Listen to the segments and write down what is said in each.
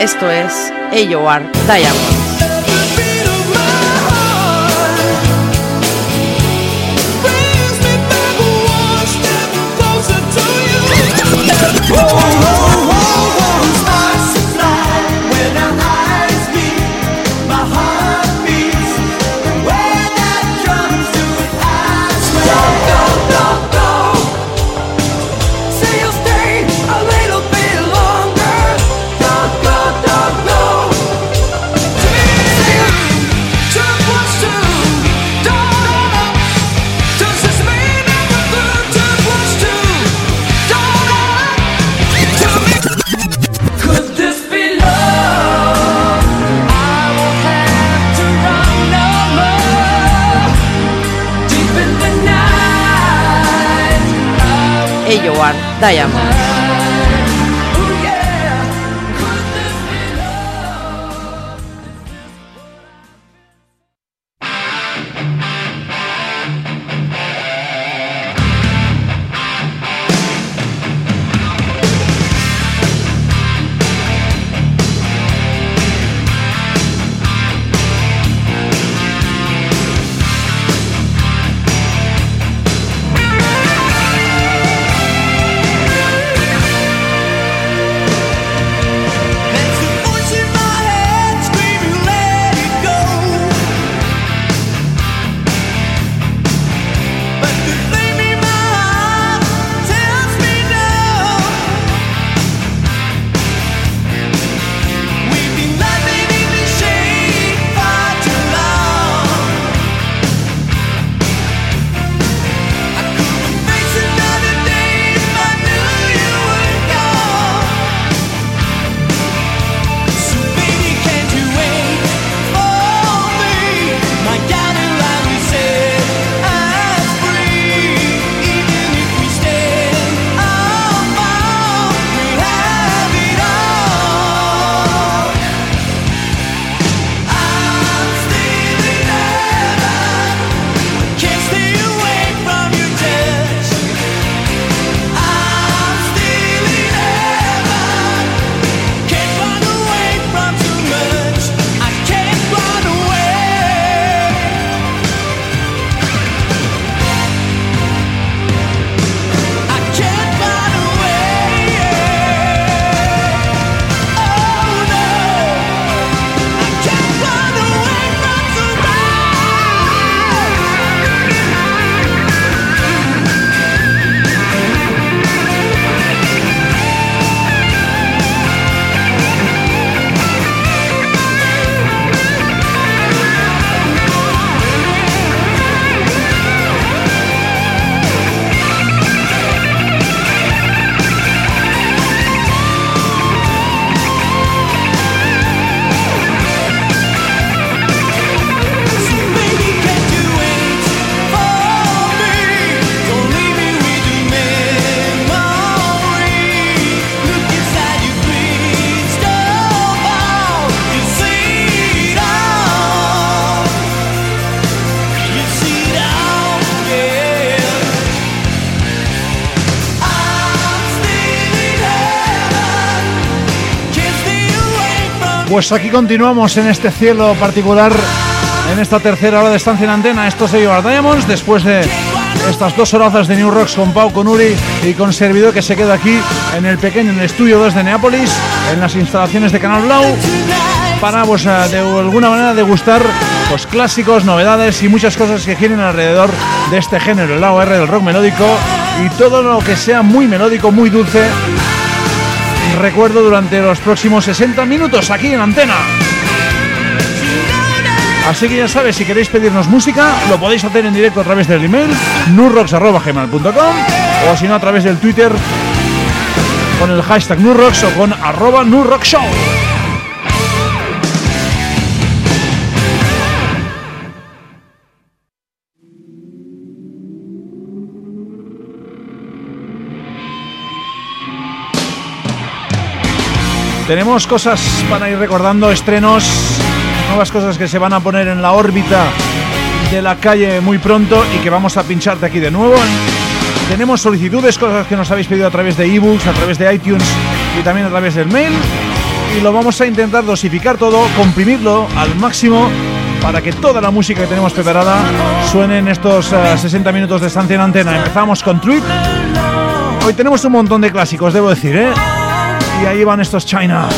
Esto es AOR 大爷吗？Pues aquí continuamos en este cielo particular, en esta tercera hora de estancia en antena. Esto es Bar Diamonds, después de estas dos horas de New Rocks con Pau, con Uri y con Servidor que se queda aquí en el pequeño en el estudio 2 de Neápolis, en las instalaciones de Canal Blau, para pues, eh, de alguna manera degustar pues, clásicos, novedades y muchas cosas que giren alrededor de este género, el lado R del rock melódico y todo lo que sea muy melódico, muy dulce recuerdo durante los próximos 60 minutos aquí en Antena. Así que ya sabes, si queréis pedirnos música, lo podéis hacer en directo a través del email nurrocks.gmail.com o si no a través del Twitter con el hashtag nurrocks o con arroba nurrockshow. Tenemos cosas para ir recordando, estrenos, nuevas cosas que se van a poner en la órbita de la calle muy pronto y que vamos a pincharte aquí de nuevo. Tenemos solicitudes, cosas que nos habéis pedido a través de ebooks, a través de iTunes y también a través del mail. y lo vamos a intentar dosificar todo, comprimirlo al máximo para que toda la música que tenemos preparada suene en estos 60 minutos de estancia en antena. Empezamos con Trip. Hoy tenemos un montón de clásicos, debo decir, ¿eh? Y ahí van estos China.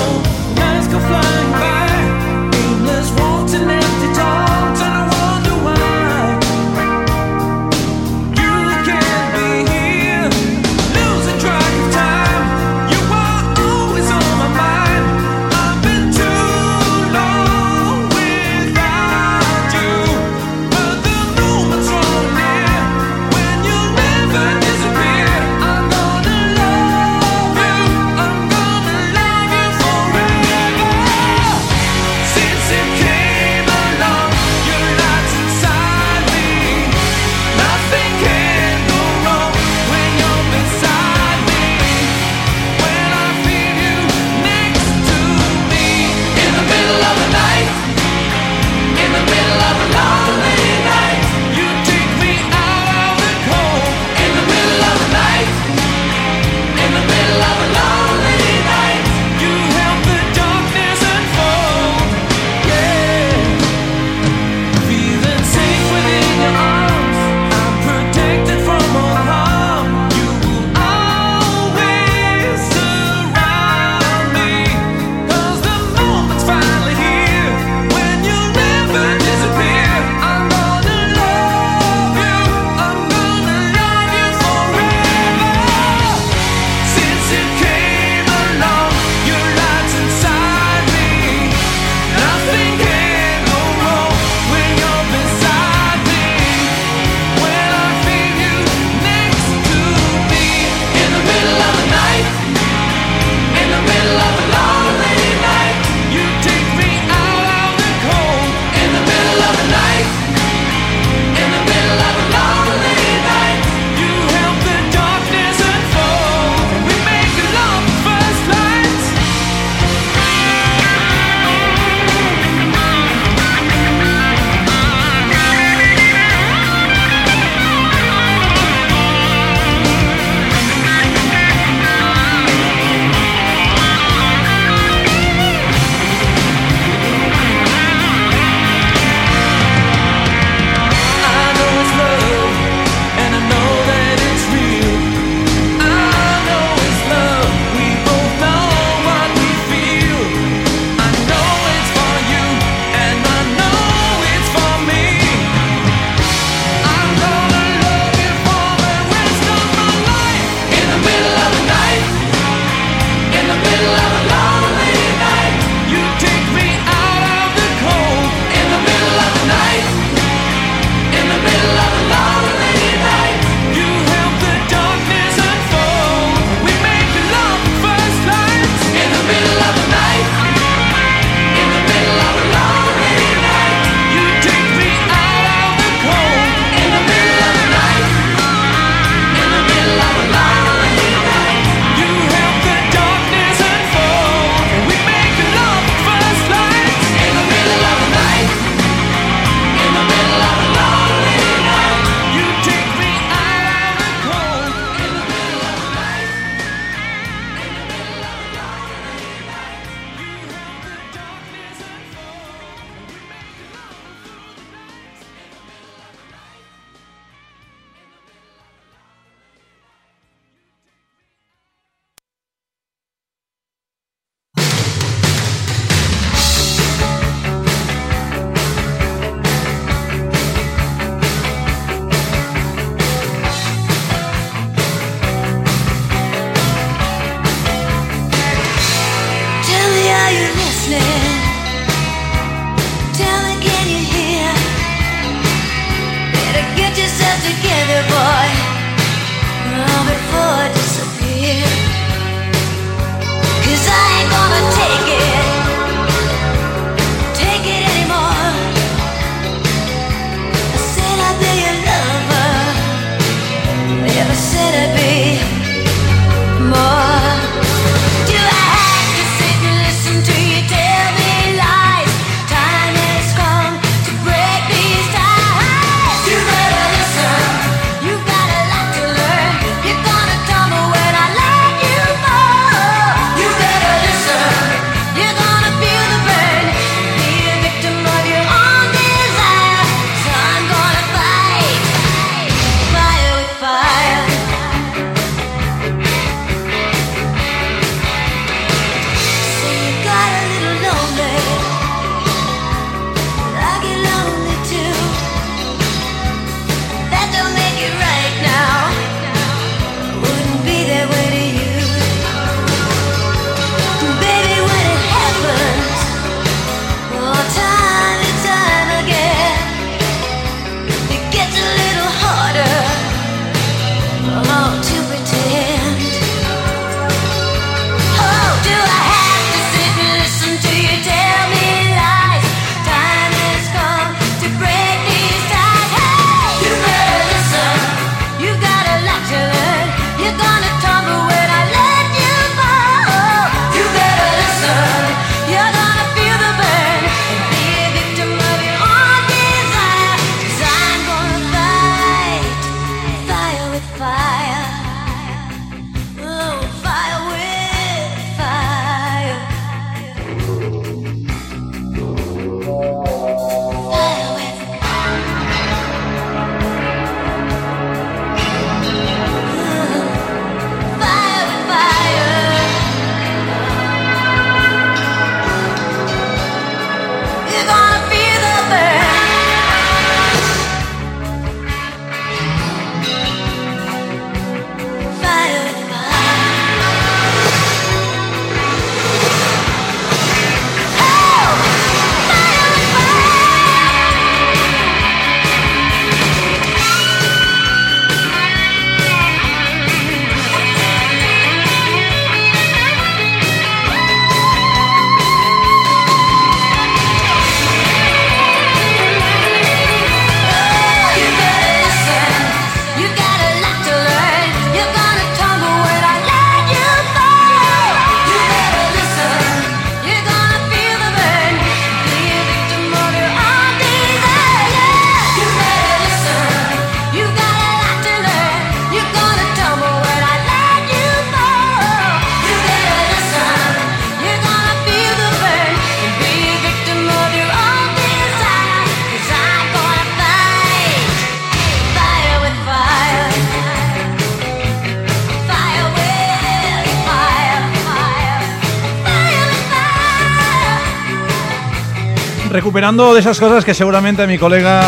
Recuperando de esas cosas que seguramente mi colega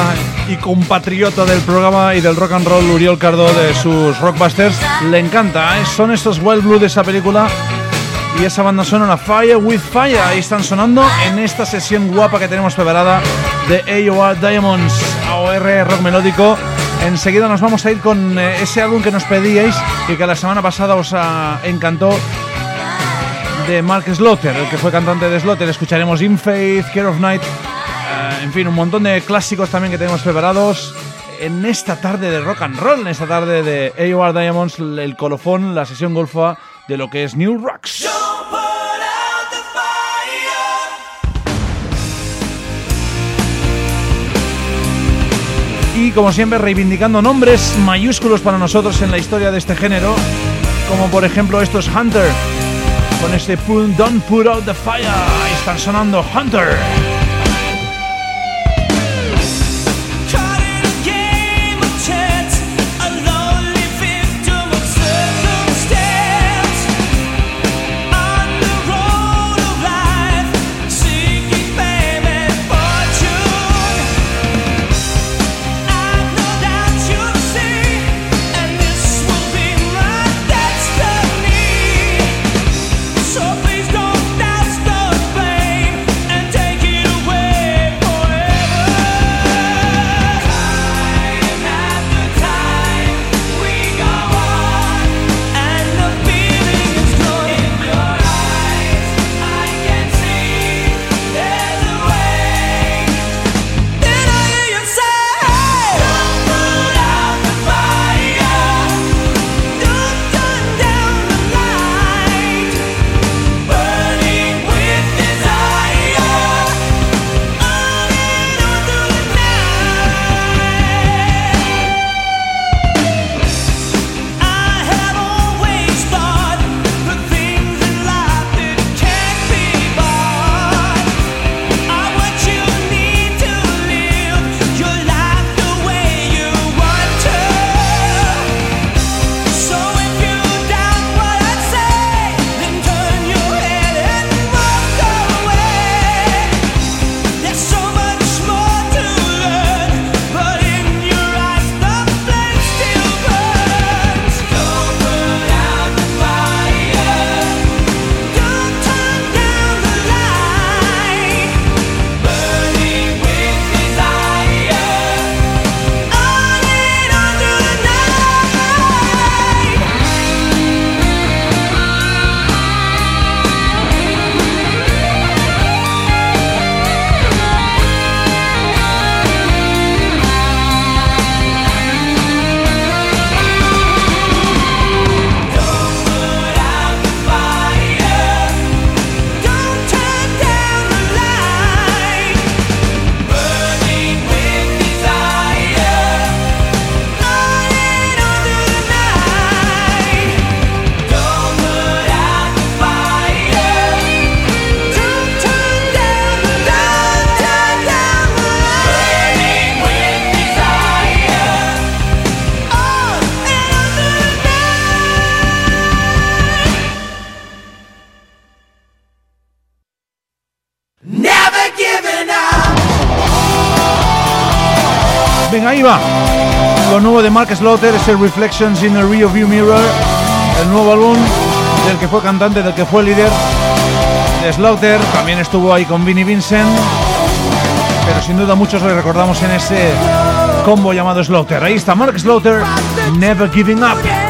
y compatriota del programa y del rock and roll, Uriol Cardo, de sus Rockbusters, le encanta. ¿eh? Son estos Wild Blue de esa película y esa banda sonora Fire with Fire. Ahí están sonando en esta sesión guapa que tenemos preparada de AOR Diamonds, AOR Rock Melódico. Enseguida nos vamos a ir con eh, ese álbum que nos pedíais y que la semana pasada os encantó de Mark Slaughter, el que fue cantante de Slaughter. Escucharemos In Faith, Care of Night, en fin, un montón de clásicos también que tenemos preparados en esta tarde de rock and roll, en esta tarde de AOR Diamonds, el colofón, la sesión golfa de lo que es New Rocks. Y como siempre reivindicando nombres mayúsculos para nosotros en la historia de este género, como por ejemplo estos Hunter, con este Don't Put Out the Fire, están sonando Hunter. Mark Slaughter es el Reflections in the Rear View Mirror, el nuevo álbum del que fue cantante, del que fue líder de Slaughter. También estuvo ahí con Vinnie Vincent, pero sin duda muchos lo recordamos en ese combo llamado Slaughter. Ahí está Mark Slaughter, Never Giving Up.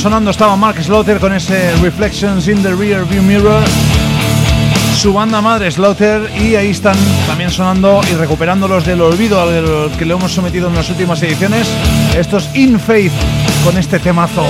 Sonando estaba Mark Slaughter con ese Reflections in the Rear View Mirror. Su banda madre Slaughter y ahí están también sonando y recuperándolos del olvido al que le hemos sometido en las últimas ediciones. Estos In Faith con este temazo.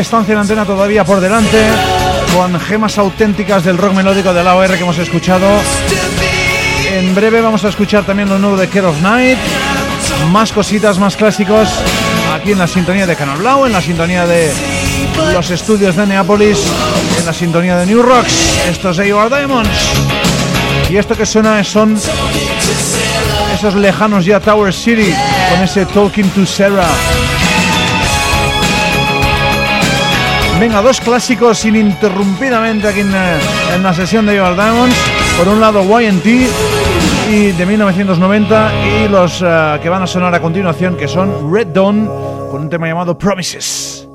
Estancia en antena todavía por delante, con gemas auténticas del rock melódico de la OR que hemos escuchado. En breve vamos a escuchar también lo nuevo de Care of Night, más cositas, más clásicos, aquí en la sintonía de Canal Blau, en la sintonía de los estudios de Neapolis, en la sintonía de New Rocks. Estos es AOR Diamonds. Y esto que suena son esos lejanos ya Tower City con ese Talking to Sarah. Venga, dos clásicos ininterrumpidamente aquí en, eh, la sesión de Your Diamonds. Por un lado, YT y de 1990 y los eh, que van a sonar a continuación que son Red Dawn con un tema llamado Promises.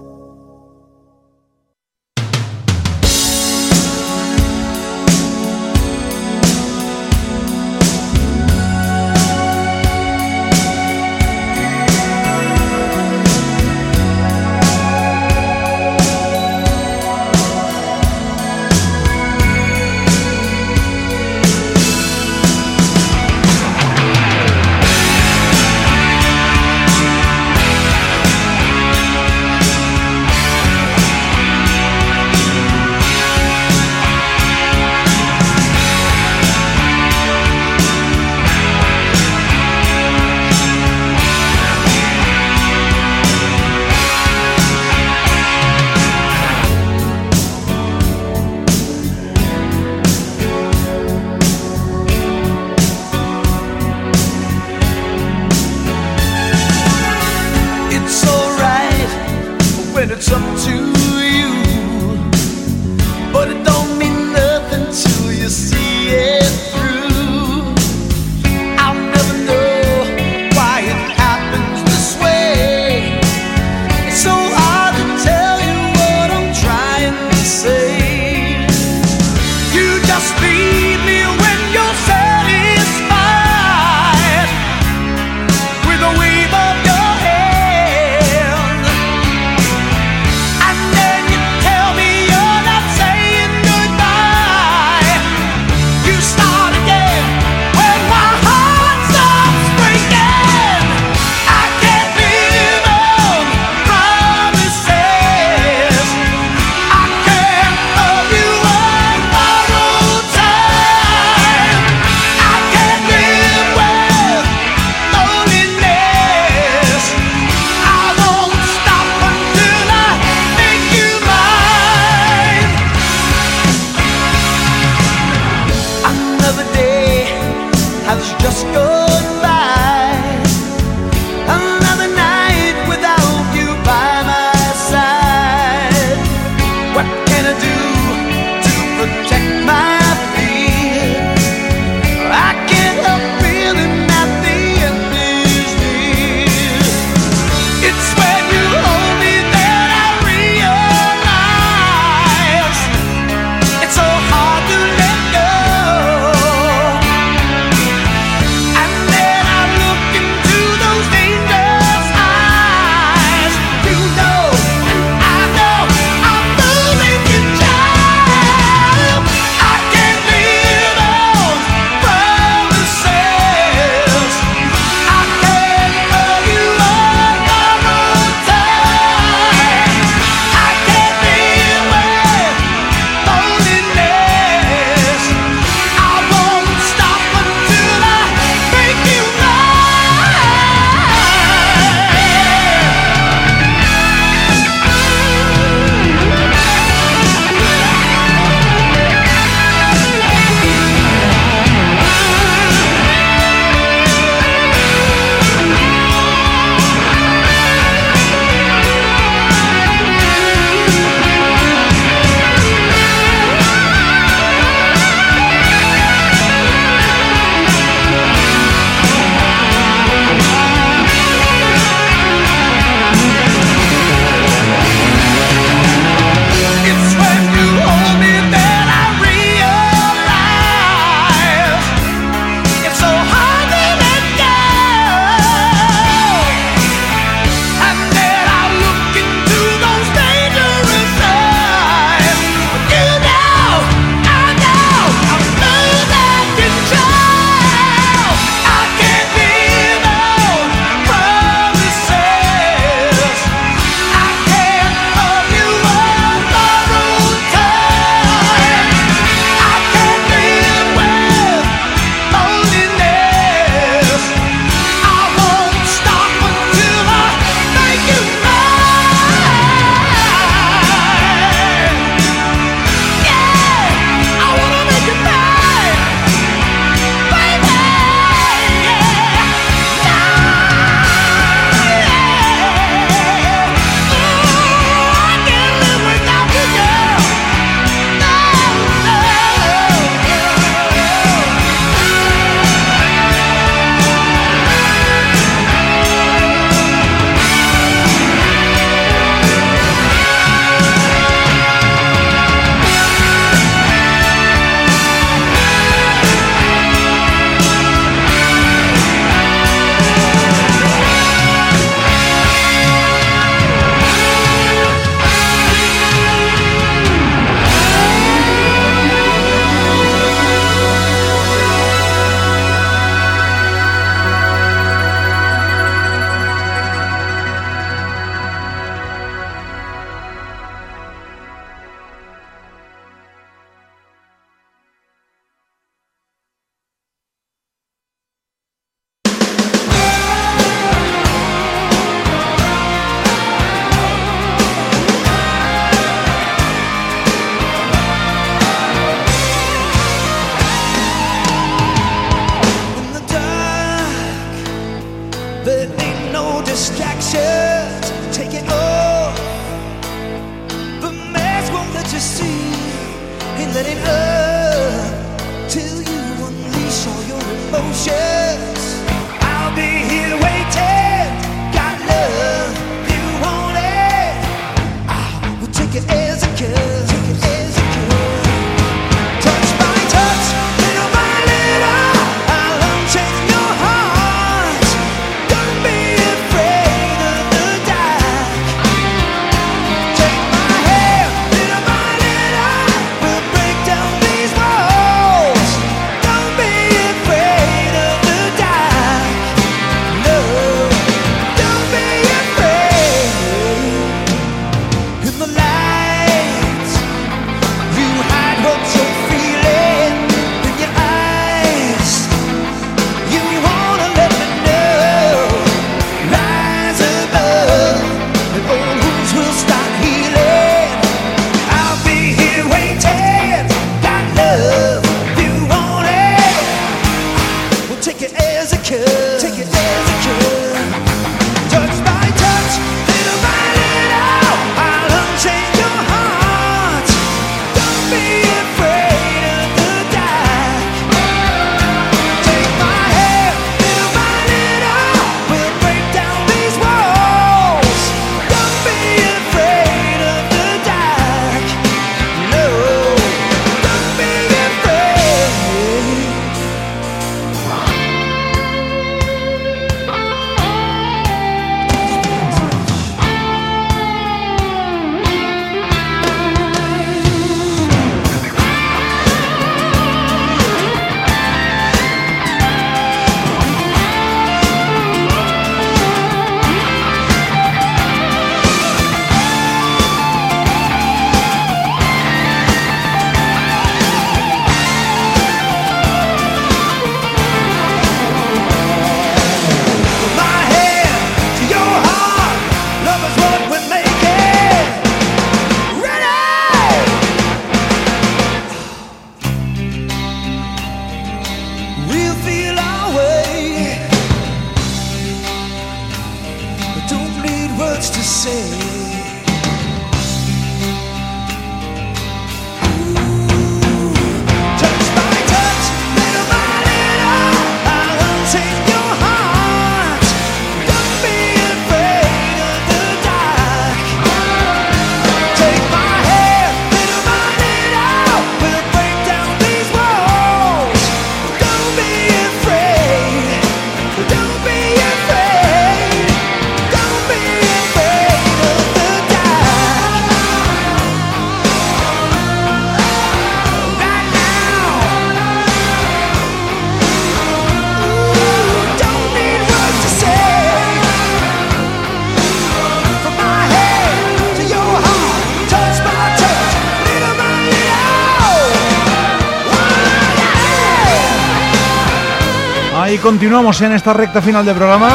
Continuamos en esta recta final del programa.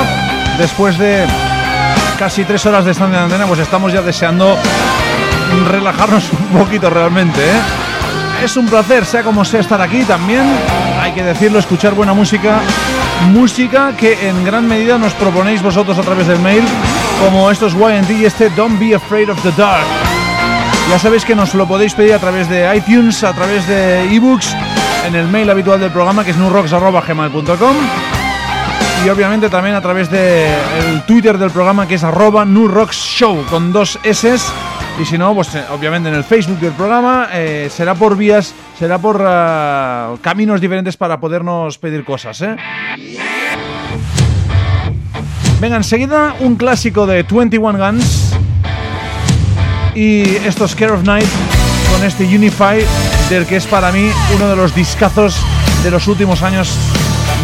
Después de casi tres horas de estancia de antena, pues estamos ya deseando relajarnos un poquito realmente. ¿eh? Es un placer, sea como sea, estar aquí también. Hay que decirlo, escuchar buena música. Música que en gran medida nos proponéis vosotros a través del mail, como estos YT y este Don't Be Afraid of the Dark. Ya sabéis que nos lo podéis pedir a través de iTunes, a través de ebooks en el mail habitual del programa que es nurrocks.gmail.com y obviamente también a través del Twitter del programa que es arroba Show con dos S y si no, pues eh, obviamente en el Facebook del programa eh, será por vías, será por ah, caminos diferentes para podernos pedir cosas. ¿eh? Venga, enseguida un clásico de 21 Guns y estos Care of Night con este Unify del que es para mí uno de los discazos de los últimos años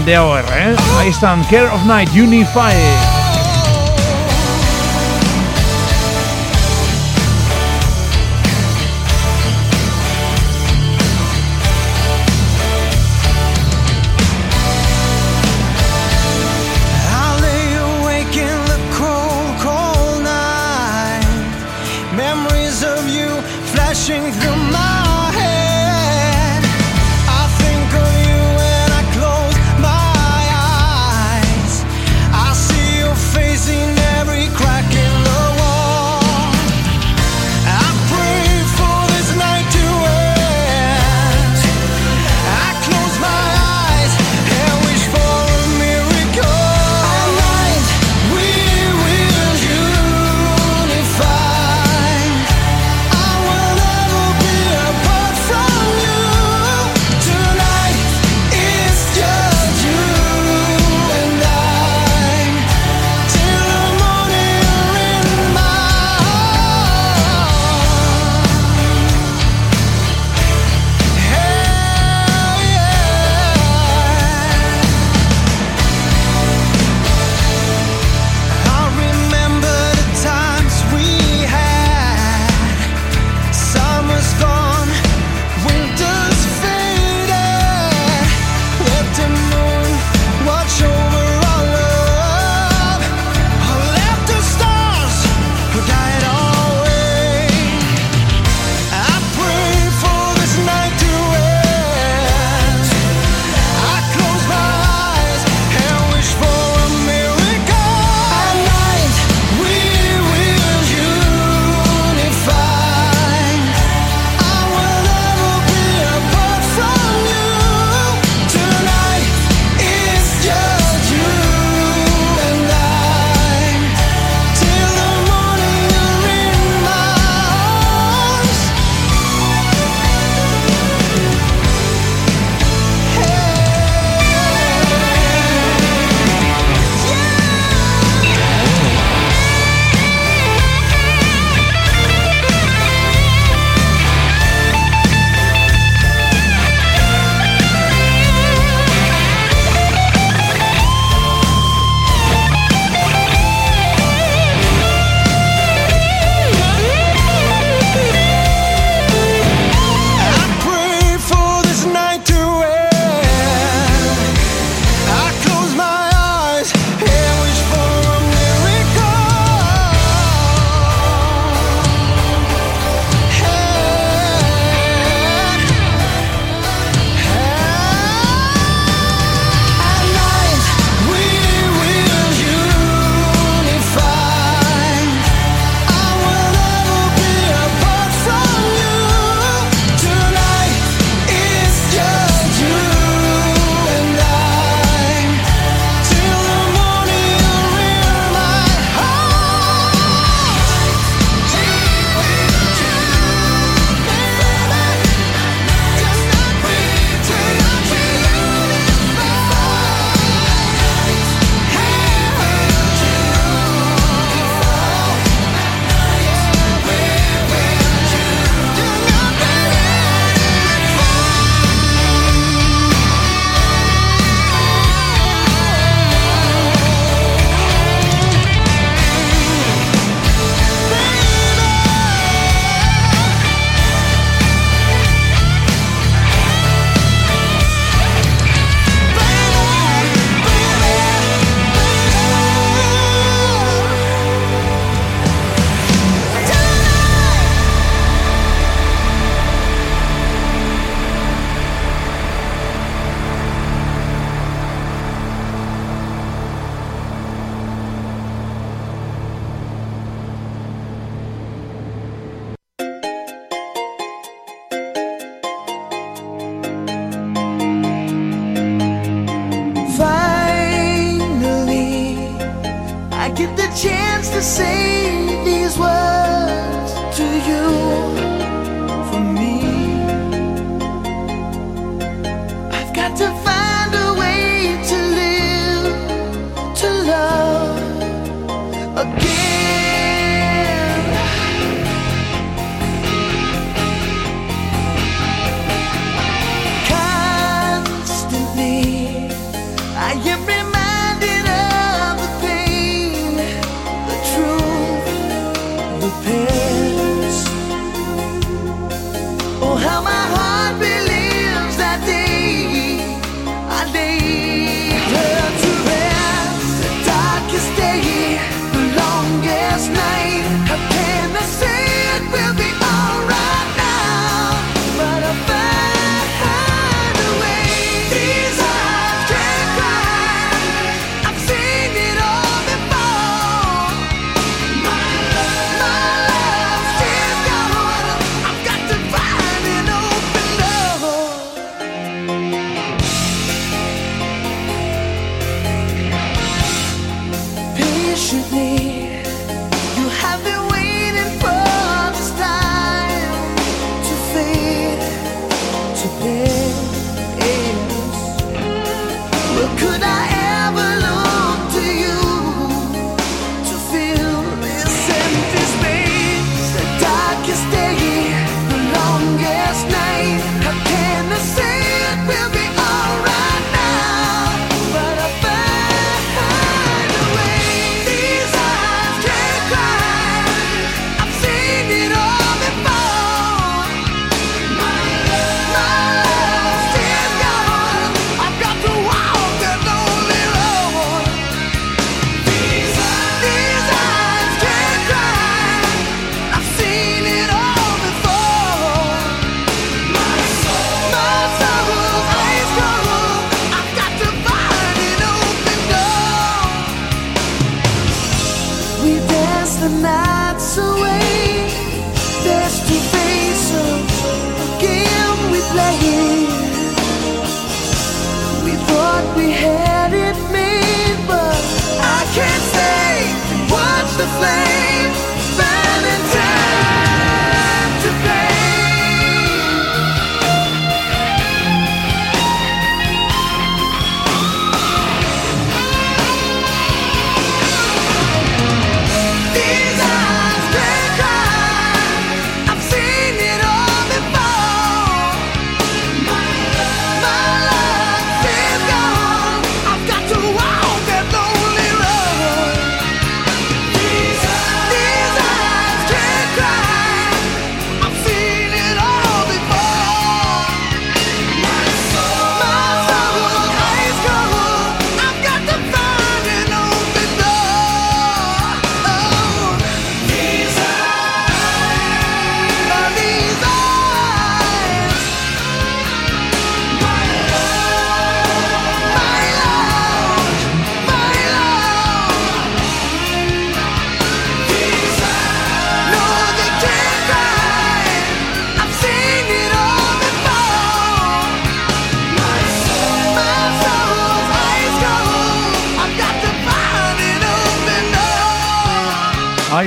de AOR. ¿eh? Ahí están, Care of Night, Unify. of you flashing through my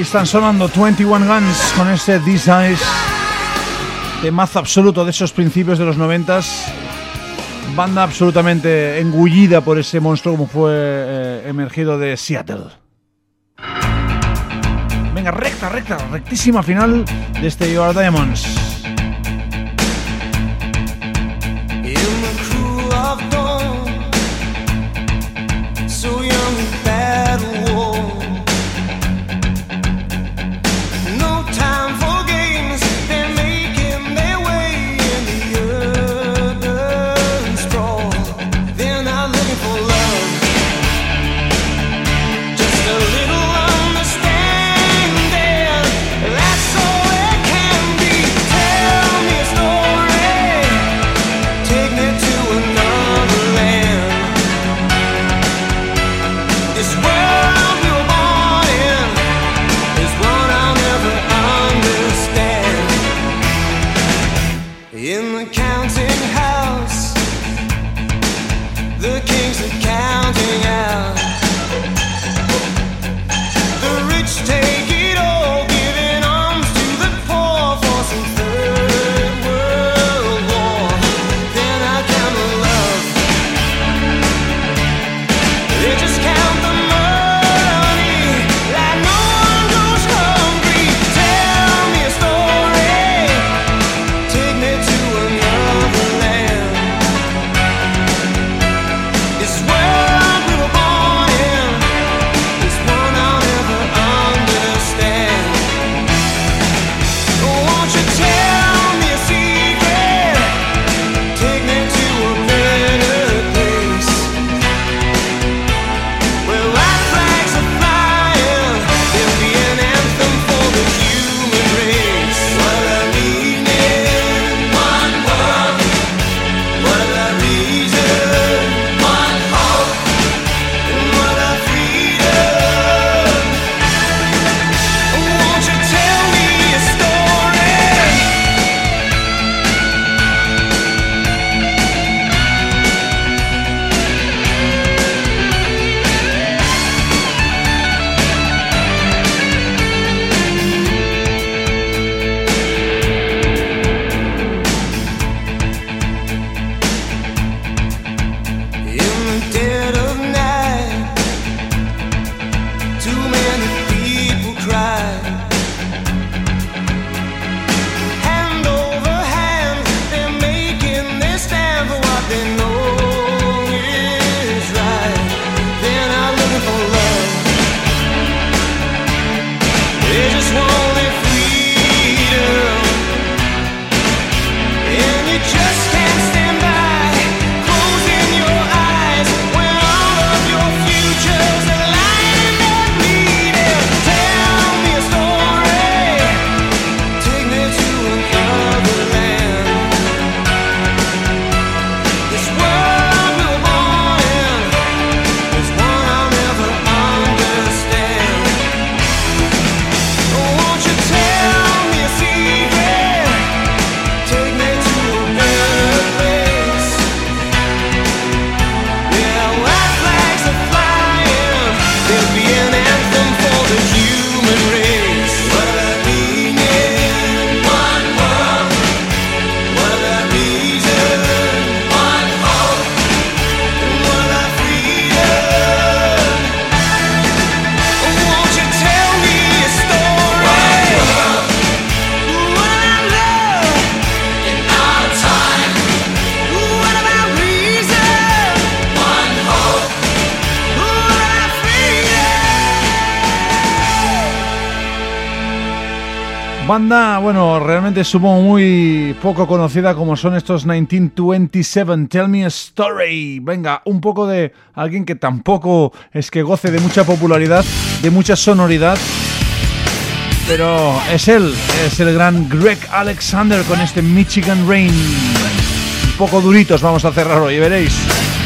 están sonando 21 Guns con ese This Eyes de mazo absoluto de esos principios de los 90 Banda absolutamente engullida por ese monstruo como fue eh, emergido de Seattle. Venga, recta, recta, rectísima final de este You Diamonds. Bueno, realmente supongo muy poco conocida como son estos 1927. Tell me a story. Venga, un poco de alguien que tampoco es que goce de mucha popularidad, de mucha sonoridad. Pero es él, es el gran Greg Alexander con este Michigan Rain. Un poco duritos vamos a cerrar hoy, veréis.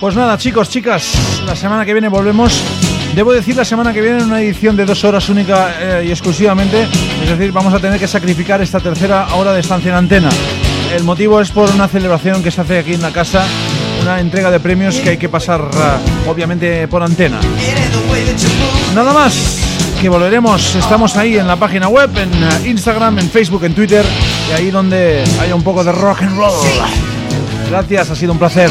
Pues nada, chicos, chicas, la semana que viene volvemos. Debo decir la semana que viene en una edición de dos horas única eh, y exclusivamente. Es decir, vamos a tener que sacrificar esta tercera hora de estancia en antena. El motivo es por una celebración que se hace aquí en la casa, una entrega de premios que hay que pasar uh, obviamente por antena. Nada más, que volveremos, estamos ahí en la página web, en uh, Instagram, en Facebook, en Twitter, y ahí donde haya un poco de rock and roll. Gracias, ha sido un placer.